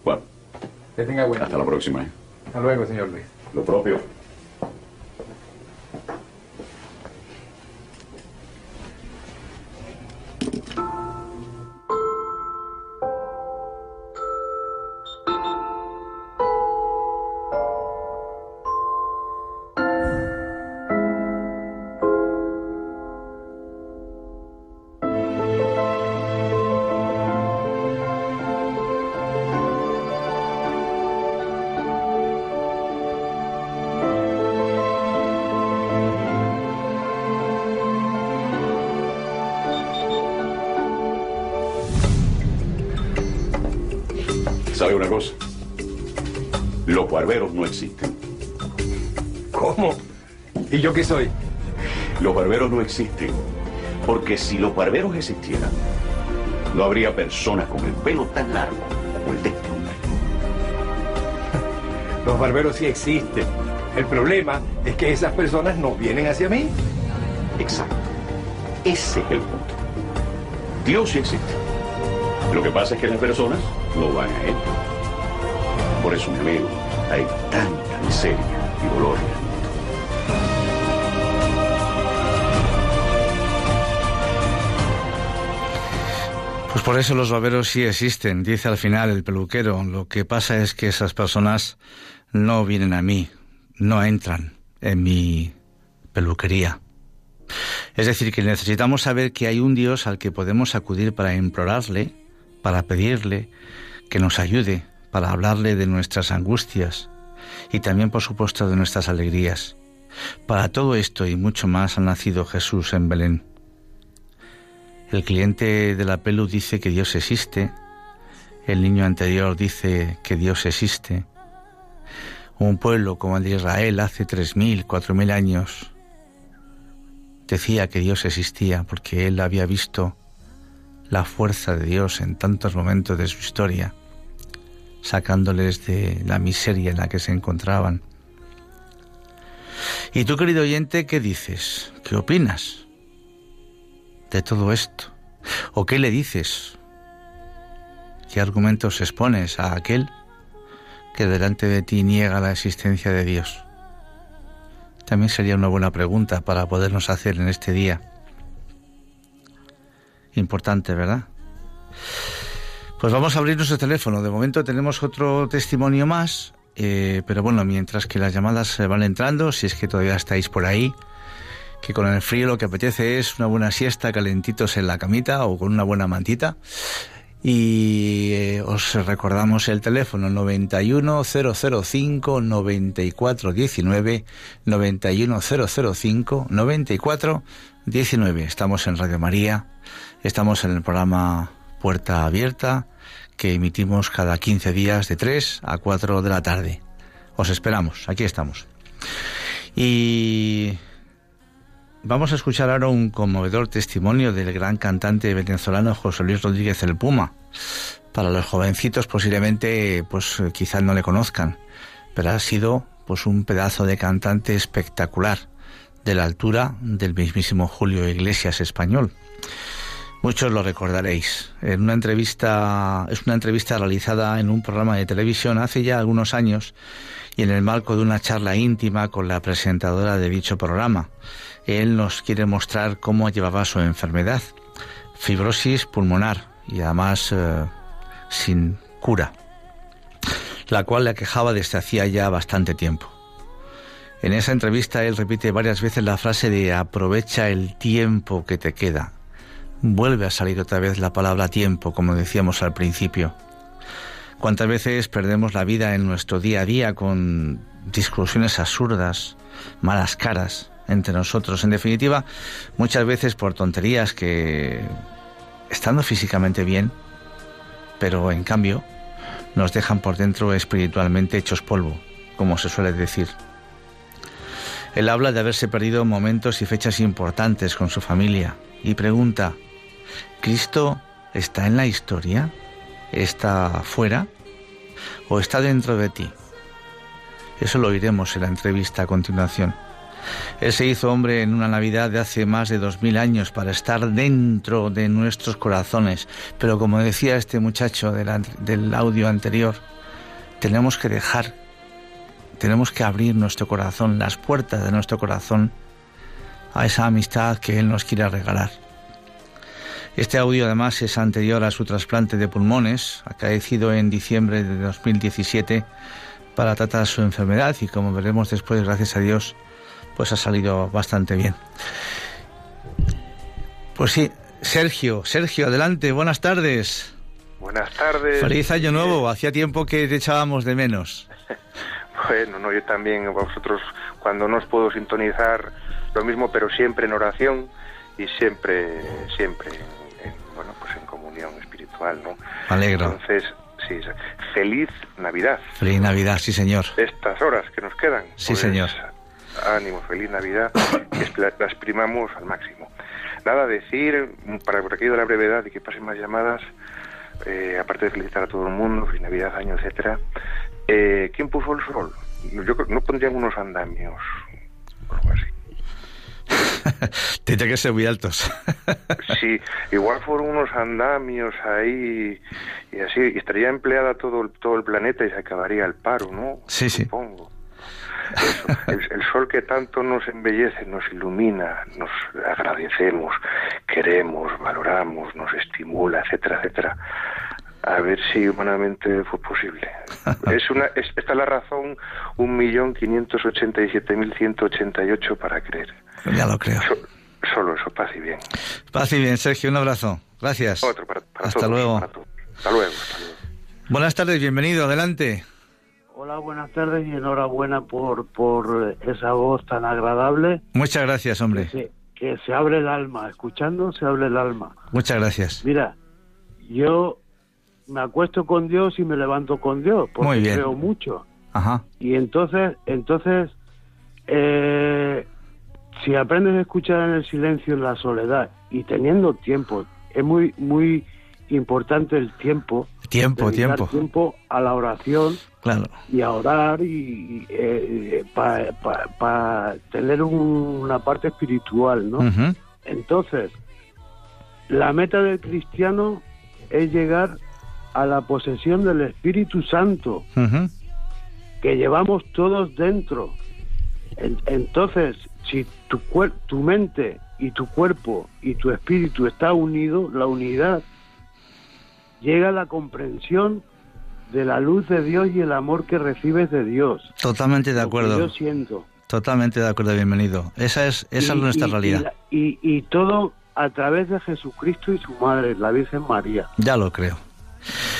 Bueno, Que tenga buen hasta la próxima. ¿eh? Hasta luego, señor Luis. Lo propio. ¿Sabe una cosa? Los barberos no existen. ¿Cómo? ¿Y yo qué soy? Los barberos no existen. Porque si los barberos existieran, no habría personas con el pelo tan largo como el de este hombre. Los barberos sí existen. El problema es que esas personas no vienen hacia mí. Exacto. Ese es el punto. Dios sí existe. Lo que pasa es que las personas no van a Él. Por eso, amigo, hay tanta miseria y dolor. Pues por eso los barberos sí existen, dice al final el peluquero. Lo que pasa es que esas personas no vienen a mí, no entran en mi peluquería. Es decir, que necesitamos saber que hay un Dios al que podemos acudir para implorarle, para pedirle que nos ayude, para hablarle de nuestras angustias y también, por supuesto, de nuestras alegrías. Para todo esto y mucho más ha nacido Jesús en Belén. El cliente de la pelu dice que Dios existe, el niño anterior dice que Dios existe. Un pueblo como el de Israel hace tres mil, cuatro mil años decía que Dios existía porque él había visto la fuerza de Dios en tantos momentos de su historia, sacándoles de la miseria en la que se encontraban. ¿Y tú, querido oyente, qué dices? ¿Qué opinas de todo esto? ¿O qué le dices qué argumentos expones a aquel que delante de ti niega la existencia de Dios? También sería una buena pregunta para podernos hacer en este día. Importante, ¿verdad? Pues vamos a abrir nuestro teléfono. De momento tenemos otro testimonio más, eh, pero bueno, mientras que las llamadas se van entrando, si es que todavía estáis por ahí, que con el frío lo que apetece es una buena siesta calentitos en la camita o con una buena mantita. Y eh, os recordamos el teléfono 91005 9419 91005 9419. Estamos en Radio María, estamos en el programa Puerta Abierta que emitimos cada 15 días de 3 a 4 de la tarde. Os esperamos, aquí estamos. Y Vamos a escuchar ahora un conmovedor testimonio del gran cantante venezolano José Luis Rodríguez el Puma. Para los jovencitos posiblemente pues quizás no le conozcan, pero ha sido pues un pedazo de cantante espectacular, de la altura del mismísimo Julio Iglesias español. Muchos lo recordaréis. En una entrevista, es una entrevista realizada en un programa de televisión hace ya algunos años y en el marco de una charla íntima con la presentadora de dicho programa. Él nos quiere mostrar cómo llevaba su enfermedad, fibrosis pulmonar y además eh, sin cura, la cual le aquejaba desde hacía ya bastante tiempo. En esa entrevista él repite varias veces la frase de aprovecha el tiempo que te queda. Vuelve a salir otra vez la palabra tiempo, como decíamos al principio. ¿Cuántas veces perdemos la vida en nuestro día a día con discusiones absurdas, malas caras, entre nosotros. En definitiva, muchas veces por tonterías que, estando físicamente bien, pero en cambio, nos dejan por dentro espiritualmente hechos polvo, como se suele decir. Él habla de haberse perdido momentos y fechas importantes con su familia y pregunta, ¿Cristo está en la historia? ¿Está fuera? ¿O está dentro de ti? Eso lo oiremos en la entrevista a continuación. Él se hizo hombre en una Navidad de hace más de dos mil años para estar dentro de nuestros corazones. Pero como decía este muchacho del audio anterior, tenemos que dejar, tenemos que abrir nuestro corazón, las puertas de nuestro corazón a esa amistad que Él nos quiere regalar. Este audio además es anterior a su trasplante de pulmones, acaecido en diciembre de 2017 para tratar su enfermedad y como veremos después, gracias a Dios, pues ha salido bastante bien. Pues sí, Sergio, Sergio, adelante, buenas tardes. Buenas tardes. Feliz año nuevo, hacía tiempo que te echábamos de menos. bueno, no, yo también, vosotros, cuando no os puedo sintonizar, lo mismo, pero siempre en oración y siempre, siempre, ¿no? alegro. Entonces, sí, feliz Navidad. Feliz Navidad, sí, señor. Estas horas que nos quedan. Sí, pues, señor ánimo, feliz Navidad, que la, exprimamos al máximo. Nada, decir, para por aquí de la brevedad y que pasen más llamadas, eh, aparte de felicitar a todo el mundo, feliz Navidad, año, etcétera, eh, ¿quién puso el sol? Yo no pondrían unos andamios. Tiene que ser muy altos. sí, igual fueron unos andamios ahí y así, y estaría empleada todo, todo el planeta y se acabaría el paro, ¿no? Sí, sí. Supongo el, sol que tanto nos embellece, nos ilumina, nos agradecemos, queremos, valoramos, nos estimula, etcétera, etcétera. A ver si humanamente fue posible. es una, esta es la razón, un millón quinientos ochenta y siete mil ciento ochenta y ocho para creer. Ya lo creo. solo eso, paz y bien. Paz y bien, Sergio, un abrazo. Gracias. Otro para, hasta, luego. hasta luego. Hasta luego. Buenas tardes, bienvenido, adelante. Hola, buenas tardes y enhorabuena por, por esa voz tan agradable. Muchas gracias, hombre. Que se, abre el alma, escuchando se abre el alma. Muchas gracias. Mira, yo me acuesto con Dios y me levanto con Dios, porque Muy creo mucho. Ajá. Y entonces, entonces, eh, si aprendes a escuchar en el silencio, en la soledad y teniendo tiempo, es muy, muy importante el tiempo. Tiempo, tiempo. tiempo a la oración claro. y a orar y, eh, para tener una parte espiritual, ¿no? Entonces, la meta del cristiano es llegar a la posesión del Espíritu Santo que llevamos todos dentro. En- entonces, si tu, cuer- tu mente y tu cuerpo y tu espíritu está unido, la unidad, llega a la comprensión de la luz de Dios y el amor que recibes de Dios. Totalmente de acuerdo. Yo siento. Totalmente de acuerdo, bienvenido. Esa es, esa es nuestra y- realidad. Y- y todo a través de Jesucristo y su madre, la Virgen María. Ya lo creo.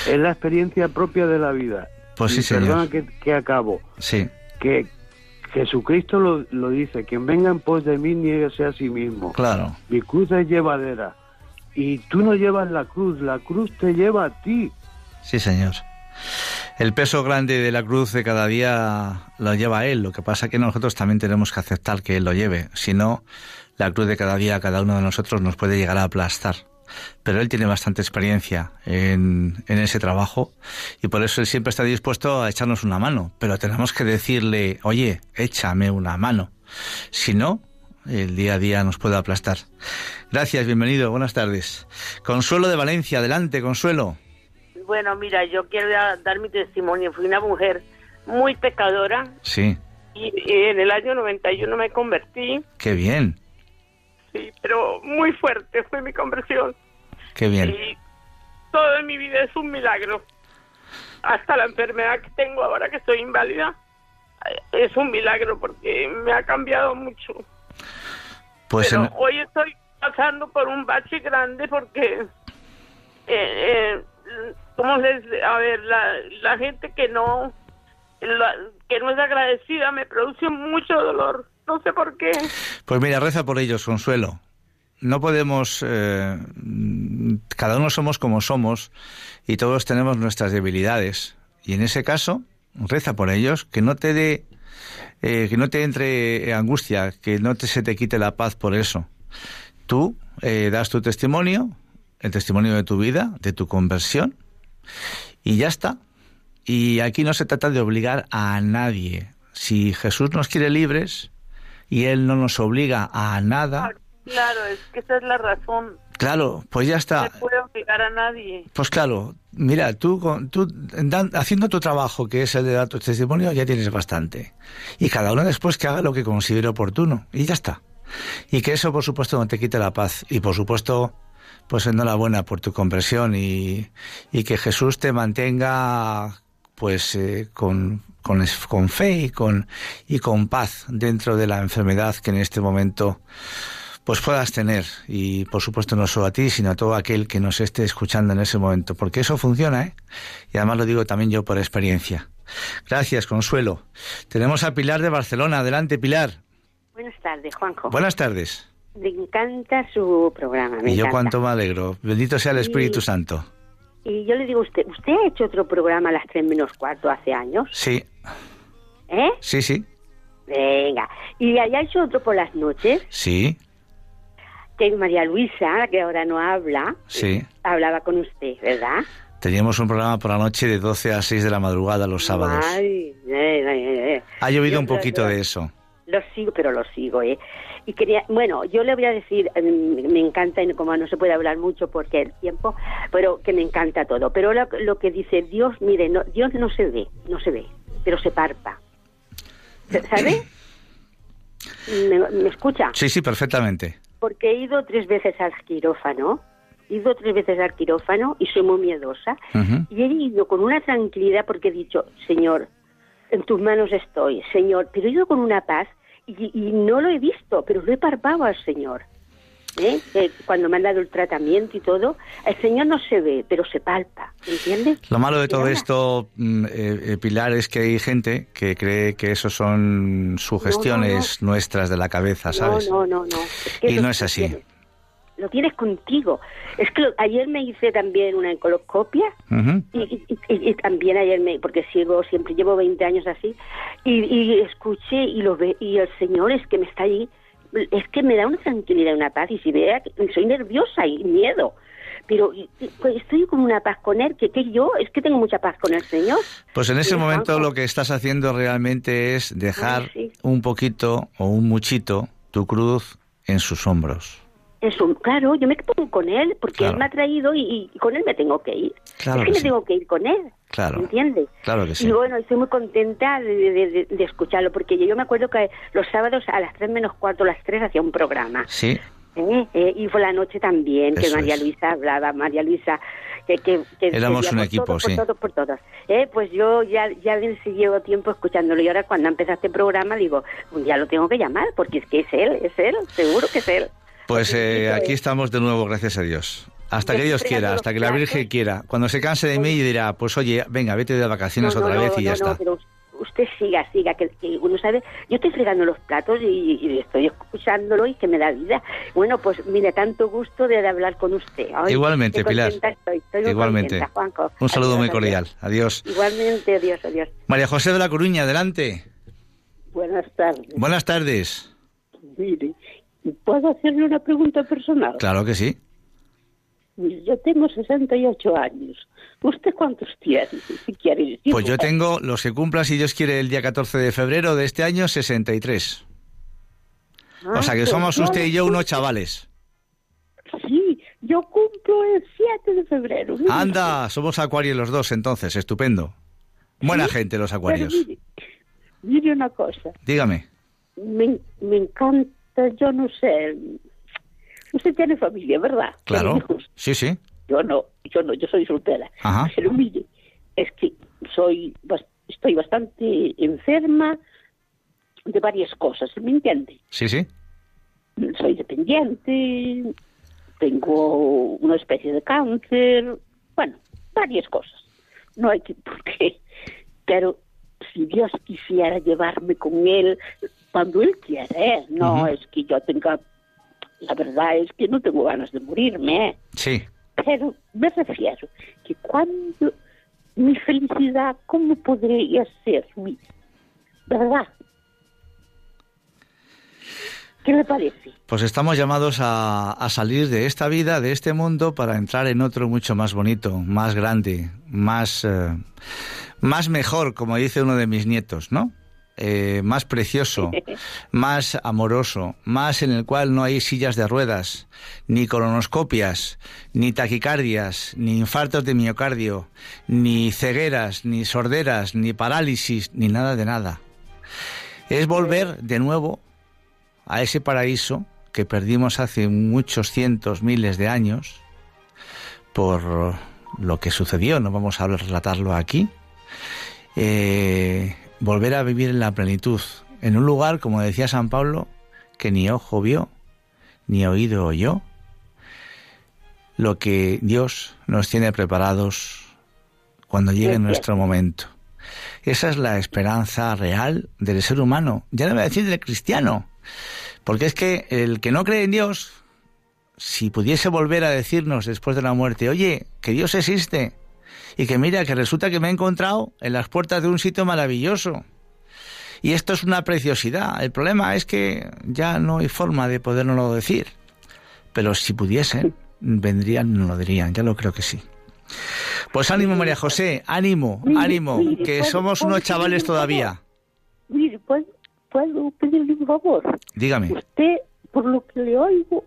Es la experiencia propia de la vida. Pues sí, Y señor. Perdona que, que acabo. Sí, Que Jesucristo lo, lo dice, quien venga en pos de mí, nieguese a sí mismo. claro. Mi cruz es llevadera. Y tú no llevas la cruz, la cruz te lleva a ti. Sí, señor. El peso grande de la cruz de cada día lo lleva Él. Lo que pasa es que nosotros también tenemos que aceptar que Él lo lleve. Si no, la cruz de cada día, cada uno de nosotros nos puede llegar a aplastar. Pero Él tiene bastante experiencia en, en ese trabajo y por eso Él siempre está dispuesto a echarnos una mano. Pero tenemos que decirle, oye, échame una mano. Si no, el día a día nos puede aplastar. Gracias, bienvenido, buenas tardes. Consuelo de Valencia, adelante, Consuelo. Bueno, mira, yo quiero da- dar mi testimonio. Fui una mujer muy pecadora Sí, y, y en el año 91 me convertí, qué bien, sí, pero muy fuerte fue mi conversión. qué bien. Y todo en mi vida es un milagro. Hasta la enfermedad que tengo ahora que estoy inválida es un milagro porque me ha cambiado mucho. Pues Pero en- hoy estoy pasando por un bache grande porque, eh, eh, ¿cómo les, a ver, la, la gente que no, la- que no es agradecida me produce mucho dolor. No sé por qué. Pues mira, reza por ellos, Consuelo. No podemos, eh, cada uno somos como somos y todos tenemos nuestras debilidades. Y en ese caso, reza por ellos, que no te dé, eh, que no te entre angustia, que no te, se te quite la paz por eso. Tú eh, das tu testimonio, el testimonio de tu vida, de tu conversión, y ya está. Y aquí no se trata de obligar a nadie. Si Jesús nos quiere libres y Él no nos obliga a nada, Claro, es que esa es la razón. claro, pues ya No está. se puede obligar a nadie. Pues claro, mira, tú, con- tú haciendo tu trabajo, que es el de dar tu testimonio, ya tienes bastante. Y cada uno después que haga lo que considere oportuno. Y ya está. Y que eso, por supuesto, no te quite la paz. Y por supuesto, pues enhorabuena por tu conversión y, y que Jesús te mantenga pues eh, con, con, fe y con, y con paz dentro de la enfermedad que en este momento pues puedas tener y por supuesto no solo a ti sino a todo aquel que nos esté escuchando en ese momento porque eso funciona ¿eh? y además lo digo también yo por experiencia gracias Consuelo tenemos a Pilar de Barcelona adelante Pilar Buenas tardes, Juanjo. buenas tardes Me encanta su programa, me y yo encanta. cuánto me alegro bendito sea el Espíritu. Santo Y yo le digo a usted, ¿usted ha hecho otro programa a las tres menos cuarto hace años? sí ¿Eh? sí sí Venga. ¿Y hecho otro por las noches? sí Que María Luisa, que ahora no habla, sí hablaba con usted, ¿verdad? teníamos un programa por la noche de 12 a 6 de la madrugada los sábados Ay, eh, eh, eh. ha llovido Yo un poquito de eso Lo sigo, pero lo sigo, ¿eh? Y quería, bueno, yo le voy a decir, mm, me encanta, y como no se puede hablar mucho porque el tiempo, pero que me encanta todo. Pero lo, lo que dice Dios, mire, no, Dios no se ve, no se ve, pero se parpa. ¿Sabe? ¿Me, me escucha? sí sí perfectamente Porque he ido tres veces al quirófano, he ido tres veces al quirófano y soy muy miedosa. Y he ido con una tranquilidad porque he dicho, Señor, en tus manos estoy, Señor, pero he ido con una paz y, y no lo he visto, pero lo he parpado al Señor. ¿Eh? Eh, cuando me han dado el tratamiento y todo, el Señor no se ve, pero se palpa, ¿entiendes? Lo malo de todo esto, mm, eh, eh, Pilar, es que hay gente que cree que eso son sugestiones nuestras de la cabeza, ¿sabes? No, no, no, no. Es que y no es así. tienes- Lo tienes contigo. Es que lo- ayer me hice también una encoloscopia Ujú. y, y- y- y también ayer me porque sigo siempre llevo 20 años así y, y escuché y lo ve y el señor es que me está ahí es que me da una tranquilidad y una paz y si vea que soy nerviosa y miedo pero pues, estoy con una paz con él que, que yo es que tengo mucha paz con el señor Pues en ese momento lo que estás haciendo realmente es dejar Ay, sí. un poquito o un muchito tu cruz en sus hombros. Eso, claro, yo me pongo con él porque Claro. él me ha traído y, y con él me tengo que ir. Claro es que que me sí. tengo que ir con él. Claro. ¿Entiendes? Claro que sí. Y bueno, estoy muy contenta de, de- de- de escucharlo porque yo me acuerdo que los sábados a las 3 menos cuarto, las 3 hacía un programa. Sí. ¿eh? Eh, y fue la noche también que Eso María es. Luisa hablaba, María Luisa, que, que, que Éramos un equipo, todos, sí. Por todos, por todos. Eh, pues yo ya, ya le llevo tiempo escuchándolo y ahora cuando empieza este programa digo, "Pues ya lo tengo que llamar porque es que es él, es él, seguro que es él. Pues eh, aquí estamos de nuevo, gracias a Dios. Hasta que Dios quiera, hasta que la Virgen quiera. Cuando se canse de mí y dirá, pues oye, venga, vete de vacaciones No, no, otra no, vez y ya está. pero usted siga, siga, que, que uno sabe, yo estoy fregando los platos y, y estoy escuchándolo y que me da vida. Bueno, pues mire, tanto gusto de hablar con usted. Ay, Igualmente, Pilar. Estoy, estoy Igualmente. contenta. Un saludo Adiós, muy cordial. Adiós. Igualmente, adiós, adiós. María José de la Coruña, adelante. Buenas tardes. Buenas tardes. Mire, ¿puedo hacerle una pregunta personal? Claro que sí. Yo tengo 68 años. ¿Usted cuántos tiene? Si quiere decir. Pues yo tengo los que cumpla, si Dios quiere, el día 14 de febrero de este año, 63. Ah, O sea que pues somos yo usted y yo unos chavales. Sí, yo cumplo el 7 de febrero. Anda, somos acuarios los dos entonces, estupendo. Buena gente los acuarios. mire, mire una cosa. Dígame. Me, me encanta, yo no sé. Usted tiene familia, ¿verdad? Claro. hijos. Sí, sí. Yo no, yo no, yo soy soltera. Ajá. Pero mire, es que soy, estoy bastante enferma de varias cosas, ¿me entiende? Sí, sí. Soy dependiente, tengo una especie de cáncer, bueno, varias cosas. No hay que, por qué. Pero si Dios quisiera llevarme con Él cuando Él quiera, ¿eh? No es que yo tenga, la verdad es que no tengo ganas de morirme, ¿eh? Sí. Pero me refiero que cuando mi felicidad, ¿cómo podría ser mi verdad? ¿Qué le parece? Pues estamos llamados a, a salir de esta vida, de este mundo, para entrar en otro mucho más bonito, más grande, más, eh, más mejor, como dice uno de mis nietos, ¿no? Eh, más precioso, más amoroso, más en el cual no hay sillas de ruedas, ni colonoscopias, ni taquicardias, ni infartos de miocardio, ni cegueras, ni sorderas, ni parálisis, ni nada de nada. Es volver de nuevo a ese paraíso que perdimos hace muchos cientos, miles de años por lo que sucedió, no vamos a relatarlo aquí, eh, volver a vivir en la plenitud, en un lugar, como decía San Pablo, que ni ojo vio, ni oído oyó, lo que Dios nos tiene preparados cuando llegue Es nuestro momento. Esa es la esperanza real del ser humano, ya no voy a decir del cristiano, porque es que el que no cree en Dios, si pudiese volver a decirnos después de la muerte, oye, que Dios existe, y que mira, que resulta que me he encontrado en las puertas de un sitio maravilloso, y esto es una preciosidad, el problema es que ya no hay forma de podernoslo decir, pero si pudiesen, vendrían y nos lo dirían, ya lo creo que sí. Pues ánimo María José, ánimo, ánimo, que ¿puedo- somos unos chavales todavía. Mire, ¿puedo, puedo pedirle un favor? Dígame. Usted, por lo que le oigo,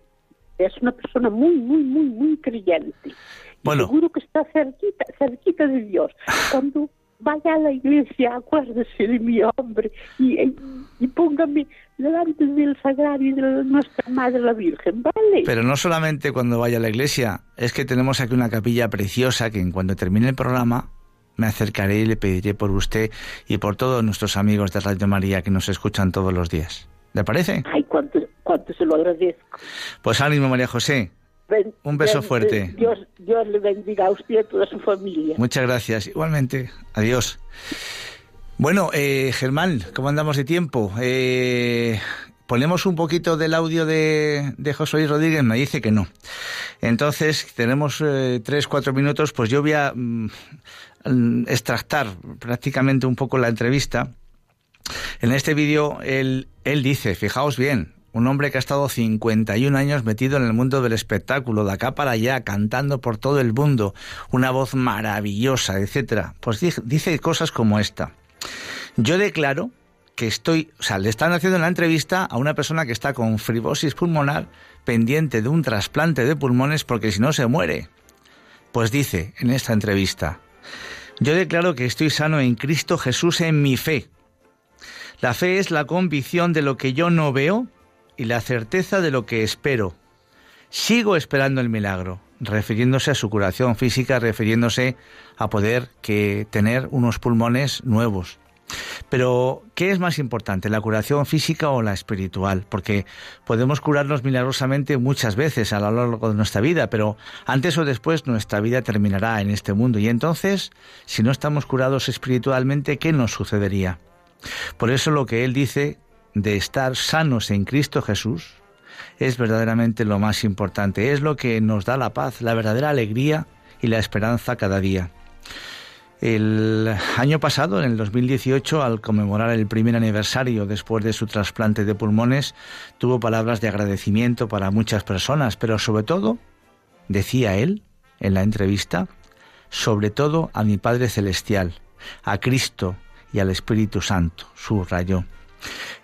es una persona muy, muy, muy, muy creyente. Bueno. Seguro que está cerquita, cerquita de Dios. Cuando vaya a la iglesia, acuérdese de mi hombre y, y, y póngame delante del sagrario de nuestra Madre la Virgen, ¿vale? Pero no solamente cuando vaya a la iglesia, es que tenemos aquí una capilla preciosa que en cuanto termine el programa me acercaré y le pediré por usted y por todos nuestros amigos de Radio María que nos escuchan todos los días. ¿Le parece? Ay, cuánto, cuánto se lo agradezco. Pues ánimo María José. Ben- Un beso ben- fuerte. Dios, Dios le bendiga a usted y a toda su familia. Muchas gracias. Igualmente. Adiós. Bueno, eh, Germán, ¿cómo andamos de tiempo? Eh, Ponemos un poquito del audio de, de José Luis Rodríguez, me dice que no. Entonces, tenemos eh, tres, cuatro minutos, pues yo voy a mm, mm, extractar prácticamente un poco la entrevista. En este vídeo él, él dice, fijaos bien, un hombre que ha estado 51 años metido en el mundo del espectáculo, de acá para allá, cantando por todo el mundo, una voz maravillosa, etcétera. Pues dice, cosas como esta. Yo declaro que estoy, o sea, le están haciendo una entrevista a una persona que está con fibrosis pulmonar pendiente de un trasplante de pulmones porque si no se muere. Pues dice en esta entrevista, yo declaro que estoy sano en Cristo Jesús en mi fe. La fe es la convicción de lo que yo no veo y la certeza de lo que espero. Sigo esperando el milagro, refiriéndose a su curación física, refiriéndose a poder que tener unos pulmones nuevos. Pero, ¿qué es más importante, la curación física o la espiritual? Porque podemos curarnos milagrosamente muchas veces a lo largo de nuestra vida, pero antes o después nuestra vida terminará en este mundo. Y entonces, si no estamos curados espiritualmente, ¿qué nos sucedería? Por eso lo que él dice de estar sanos en Cristo Jesús es verdaderamente lo más importante, es lo que nos da la paz, la verdadera alegría y la esperanza cada día. El año pasado, en el 2018, al conmemorar el primer aniversario después de su trasplante de pulmones, tuvo palabras de agradecimiento para muchas personas, pero sobre todo, decía él en la entrevista, sobre todo a mi Padre Celestial, a Cristo y al Espíritu Santo, subrayó.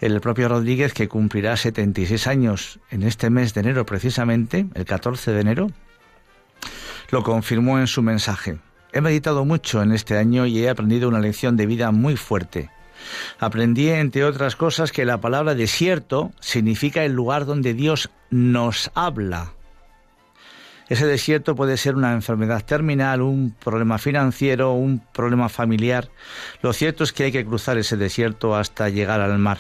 El propio Rodríguez, que cumplirá 76 años en este mes de enero precisamente, el 14 de enero, lo confirmó en su mensaje. He meditado mucho en este año y he aprendido una lección de vida muy fuerte. Aprendí, entre otras cosas, que la palabra desierto significa el lugar donde Dios nos habla. Ese desierto puede ser una enfermedad terminal, un problema financiero, un problema familiar. Lo cierto es que hay que cruzar ese desierto hasta llegar al mar.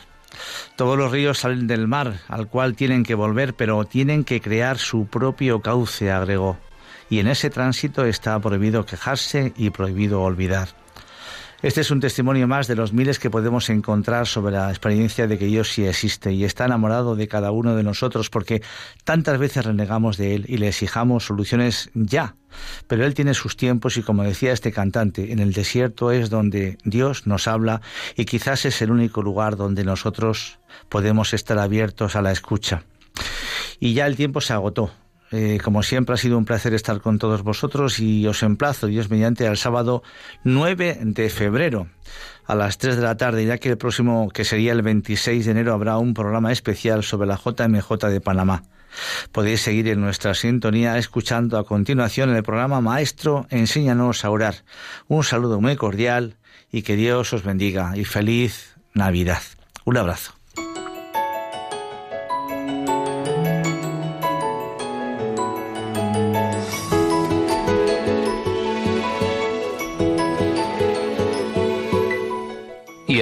Todos los ríos salen del mar, al cual tienen que volver, pero tienen que crear su propio cauce, agregó y en ese tránsito está prohibido quejarse y prohibido olvidar. Este es un testimonio más de los miles que podemos encontrar sobre la experiencia de que Dios sí existe y está enamorado de cada uno de nosotros porque tantas veces renegamos de Él y le exijamos soluciones ya. Pero Él tiene sus tiempos y como decía este cantante, en el desierto es donde Dios nos habla y quizás es el único lugar donde nosotros podemos estar abiertos a la escucha. Y ya el tiempo se agotó, eh, como siempre ha sido un placer estar con todos vosotros y os emplazo, Dios mediante, al sábado 9 de febrero a las 3 de la tarde, ya que el próximo, que sería el 26 de enero, habrá un programa especial sobre la JMJ de Panamá. Podéis seguir en nuestra sintonía escuchando a continuación el programa Maestro, enséñanos a orar. Un saludo muy cordial y que Dios os bendiga y feliz Navidad. Un abrazo.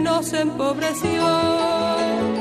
nos empobreció.